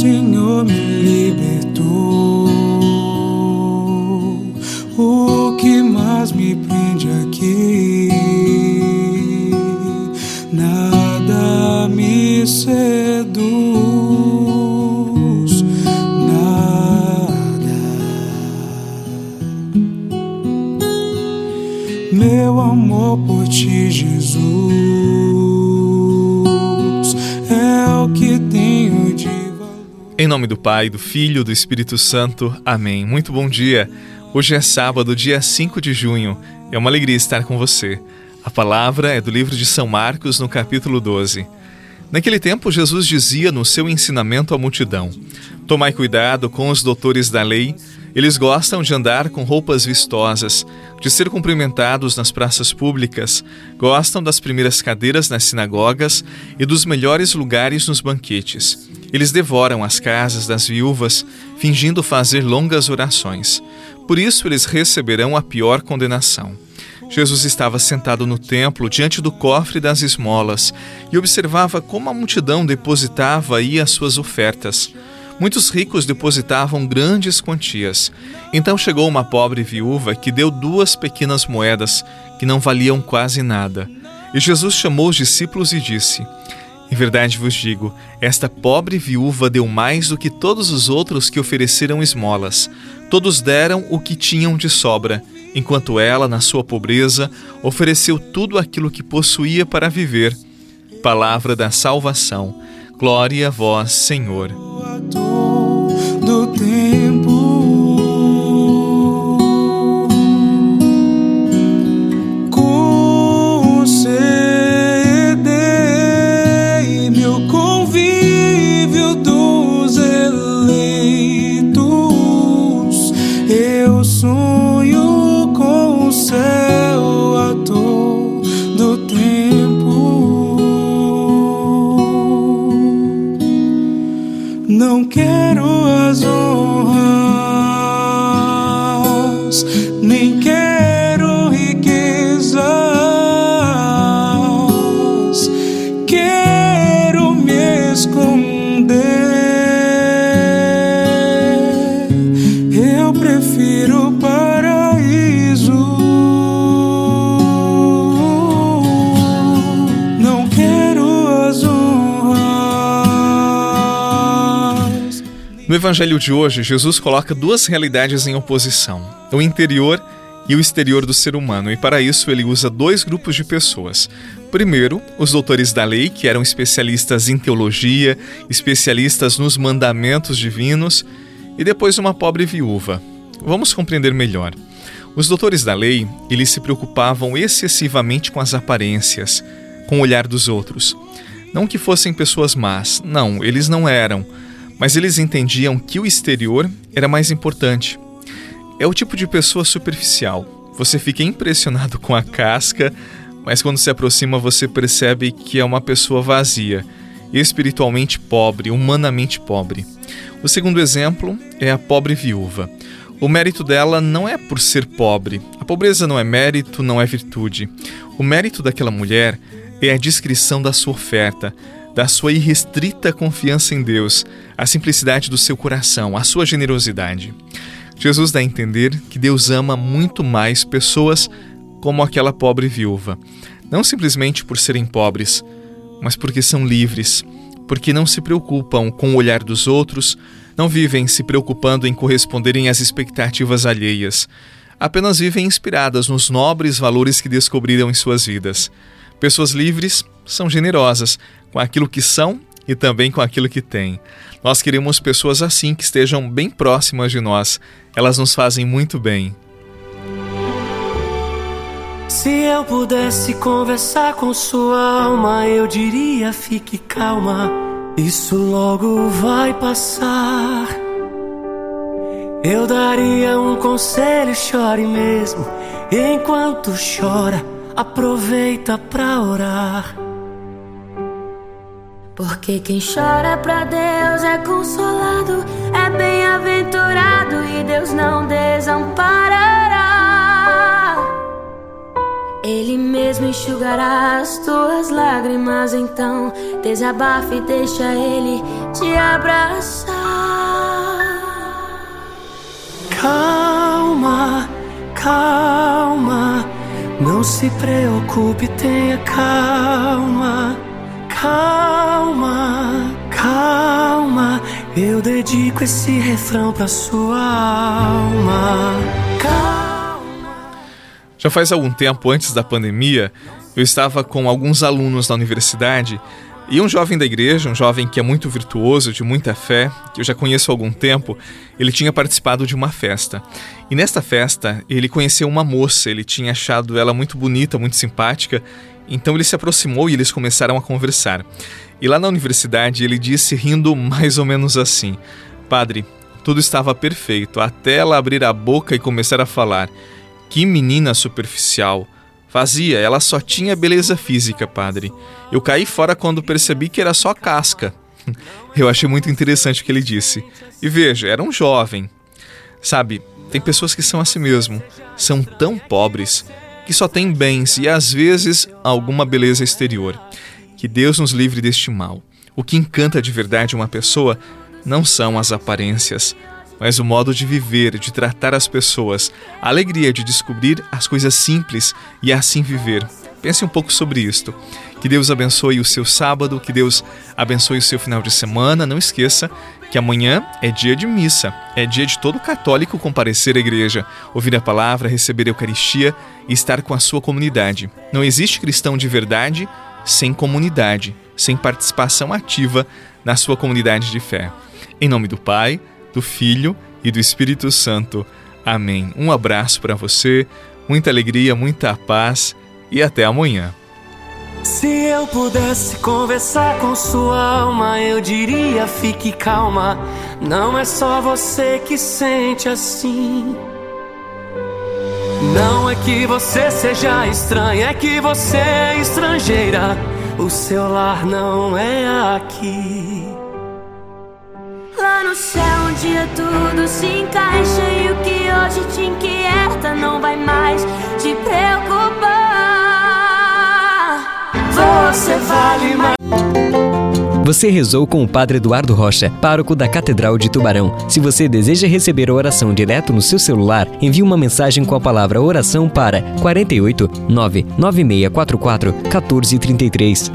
Senhor me libertou. O que mais me Em nome do Pai, do Filho e do Espírito Santo. Amém. Muito bom dia. Hoje é sábado, dia 5 de junho. É uma alegria estar com você. A palavra é do livro de São Marcos, no capítulo 12. Naquele tempo, Jesus dizia no seu ensinamento à multidão: Tomai cuidado com os doutores da lei. Eles gostam de andar com roupas vistosas, de ser cumprimentados nas praças públicas, gostam das primeiras cadeiras nas sinagogas e dos melhores lugares nos banquetes eles devoram as casas das viúvas, fingindo fazer longas orações. Por isso eles receberão a pior condenação. Jesus estava sentado no templo diante do cofre das esmolas e observava como a multidão depositava aí as suas ofertas. Muitos ricos depositavam grandes quantias. Então chegou uma pobre viúva que deu duas pequenas moedas que não valiam quase nada. E Jesus chamou os discípulos e disse: em verdade vos digo: esta pobre viúva deu mais do que todos os outros que ofereceram esmolas. Todos deram o que tinham de sobra, enquanto ela, na sua pobreza, ofereceu tudo aquilo que possuía para viver. Palavra da salvação. Glória a vós, Senhor. Do tempo No evangelho de hoje, Jesus coloca duas realidades em oposição: o interior e o exterior do ser humano, e para isso ele usa dois grupos de pessoas. Primeiro, os doutores da lei, que eram especialistas em teologia, especialistas nos mandamentos divinos, e depois uma pobre viúva. Vamos compreender melhor. Os doutores da lei, eles se preocupavam excessivamente com as aparências, com o olhar dos outros. Não que fossem pessoas más, não, eles não eram mas eles entendiam que o exterior era mais importante. É o tipo de pessoa superficial. Você fica impressionado com a casca, mas quando se aproxima você percebe que é uma pessoa vazia, espiritualmente pobre, humanamente pobre. O segundo exemplo é a pobre viúva. O mérito dela não é por ser pobre. A pobreza não é mérito, não é virtude. O mérito daquela mulher é a descrição da sua oferta, da sua irrestrita confiança em Deus, a simplicidade do seu coração, a sua generosidade. Jesus dá a entender que Deus ama muito mais pessoas como aquela pobre viúva, não simplesmente por serem pobres, mas porque são livres, porque não se preocupam com o olhar dos outros, não vivem se preocupando em corresponderem às expectativas alheias, apenas vivem inspiradas nos nobres valores que descobriram em suas vidas. Pessoas livres são generosas com aquilo que são e também com aquilo que têm. Nós queremos pessoas assim que estejam bem próximas de nós. Elas nos fazem muito bem. Se eu pudesse conversar com sua alma, eu diria: fique calma, isso logo vai passar. Eu daria um conselho, chore mesmo, enquanto chora aproveita pra orar. Porque quem chora pra Deus é consolado, é bem-aventurado e Deus não desamparará. Ele mesmo enxugará as tuas lágrimas. Então, desabafe e deixa Ele te abraçar. Calma, calma. Não se preocupe, tenha calma. Calma, calma. Eu dedico esse refrão pra sua alma. Calma. Já faz algum tempo antes da pandemia, eu estava com alguns alunos na universidade e um jovem da igreja, um jovem que é muito virtuoso, de muita fé, que eu já conheço há algum tempo, ele tinha participado de uma festa. E nesta festa, ele conheceu uma moça, ele tinha achado ela muito bonita, muito simpática, então ele se aproximou e eles começaram a conversar. E lá na universidade, ele disse, rindo mais ou menos assim: Padre, tudo estava perfeito, até ela abrir a boca e começar a falar. Que menina superficial. Fazia, ela só tinha beleza física, padre. Eu caí fora quando percebi que era só casca. Eu achei muito interessante o que ele disse. E veja, era um jovem. Sabe, tem pessoas que são assim mesmo. São tão pobres que só têm bens e às vezes alguma beleza exterior. Que Deus nos livre deste mal. O que encanta de verdade uma pessoa não são as aparências, mas o modo de viver, de tratar as pessoas, a alegria de descobrir as coisas simples e assim viver. Pense um pouco sobre isto. Que Deus abençoe o seu sábado, que Deus abençoe o seu final de semana. Não esqueça que amanhã é dia de missa, é dia de todo católico comparecer à igreja, ouvir a palavra, receber a Eucaristia e estar com a sua comunidade. Não existe cristão de verdade sem comunidade, sem participação ativa na sua comunidade de fé. Em nome do Pai, do Filho e do Espírito Santo. Amém. Um abraço para você, muita alegria, muita paz e até amanhã. Se eu pudesse conversar com sua alma, eu diria: fique calma. Não é só você que sente assim. Não é que você seja estranha, é que você é estrangeira. O seu lar não é aqui. Lá no céu dia tudo se encaixa E o que hoje te inquieta não vai mais te preocupar Você vale mais você rezou com o Padre Eduardo Rocha, pároco da Catedral de Tubarão. Se você deseja receber a oração direto no seu celular, envie uma mensagem com a palavra oração para 48 99644 1433.